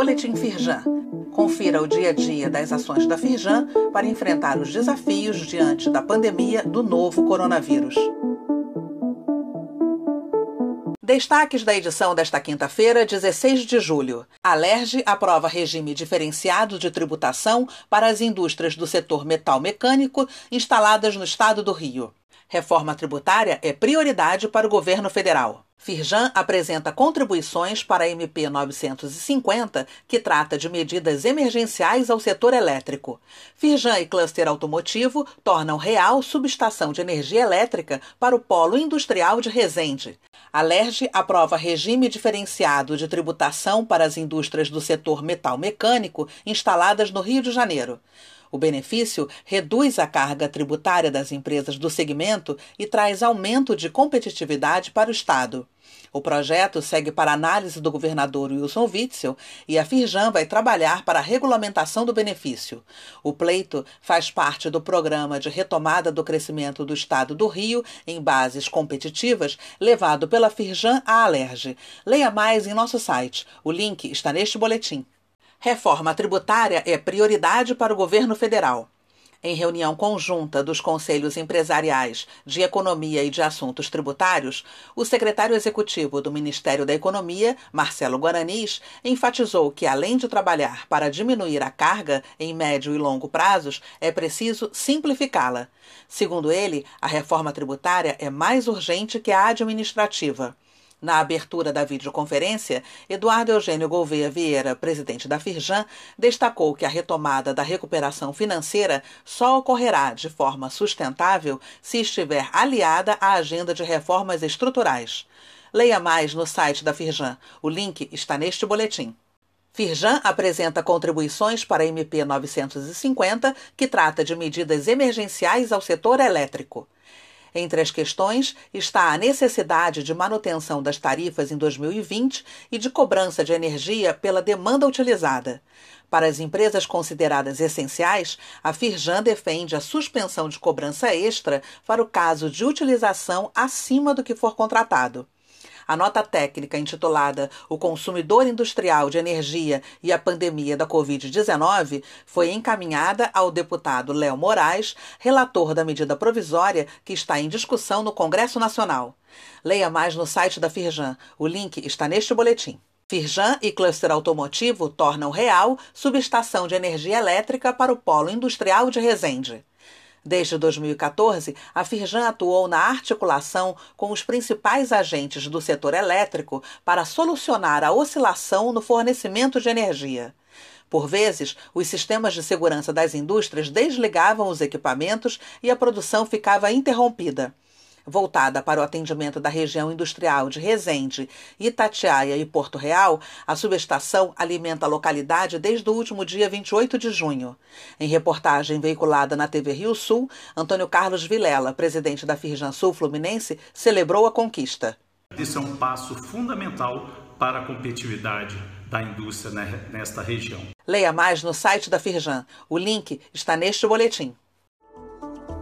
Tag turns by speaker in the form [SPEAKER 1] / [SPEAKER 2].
[SPEAKER 1] Boletim Firjan. Confira o dia a dia das ações da Firjan para enfrentar os desafios diante da pandemia do novo coronavírus. Destaques da edição desta quinta-feira, 16 de julho. A LERJ aprova regime diferenciado de tributação para as indústrias do setor metal mecânico instaladas no estado do Rio. Reforma tributária é prioridade para o governo federal. Firjan apresenta contribuições para a MP 950, que trata de medidas emergenciais ao setor elétrico. Firjan e cluster automotivo tornam real subestação de energia elétrica para o polo industrial de Resende. A LERJ aprova regime diferenciado de tributação para as indústrias do setor metal mecânico instaladas no Rio de Janeiro. O benefício reduz a carga tributária das empresas do segmento e traz aumento de competitividade para o Estado. O projeto segue para análise do governador Wilson Witzel e a Firjan vai trabalhar para a regulamentação do benefício. O pleito faz parte do programa de retomada do crescimento do Estado do Rio em bases competitivas, levado pela Firjan à Alerge. Leia mais em nosso site. O link está neste boletim. Reforma tributária é prioridade para o governo federal. Em reunião conjunta dos Conselhos Empresariais de Economia e de Assuntos Tributários, o secretário executivo do Ministério da Economia, Marcelo Guaranis, enfatizou que, além de trabalhar para diminuir a carga em médio e longo prazos, é preciso simplificá-la. Segundo ele, a reforma tributária é mais urgente que a administrativa. Na abertura da videoconferência, Eduardo Eugênio Gouveia Vieira, presidente da Firjan, destacou que a retomada da recuperação financeira só ocorrerá de forma sustentável se estiver aliada à agenda de reformas estruturais. Leia mais no site da Firjan. O link está neste boletim. Firjan apresenta contribuições para a MP 950, que trata de medidas emergenciais ao setor elétrico. Entre as questões está a necessidade de manutenção das tarifas em 2020 e de cobrança de energia pela demanda utilizada. Para as empresas consideradas essenciais, a Firjan defende a suspensão de cobrança extra para o caso de utilização acima do que for contratado. A nota técnica intitulada O Consumidor Industrial de Energia e a Pandemia da Covid-19 foi encaminhada ao deputado Léo Moraes, relator da medida provisória que está em discussão no Congresso Nacional. Leia mais no site da Firjan. O link está neste boletim. Firjan e cluster automotivo tornam real subestação de energia elétrica para o polo industrial de Resende. Desde 2014, a Firjan atuou na articulação com os principais agentes do setor elétrico para solucionar a oscilação no fornecimento de energia. Por vezes, os sistemas de segurança das indústrias desligavam os equipamentos e a produção ficava interrompida voltada para o atendimento da região industrial de Resende, Itatiaia e Porto Real, a subestação alimenta a localidade desde o último dia 28 de junho. Em reportagem veiculada na TV Rio Sul, Antônio Carlos Vilela, presidente da Firjan Sul Fluminense, celebrou a conquista.
[SPEAKER 2] Isso é um passo fundamental para a competitividade da indústria nesta região.
[SPEAKER 1] Leia mais no site da Firjan. O link está neste boletim.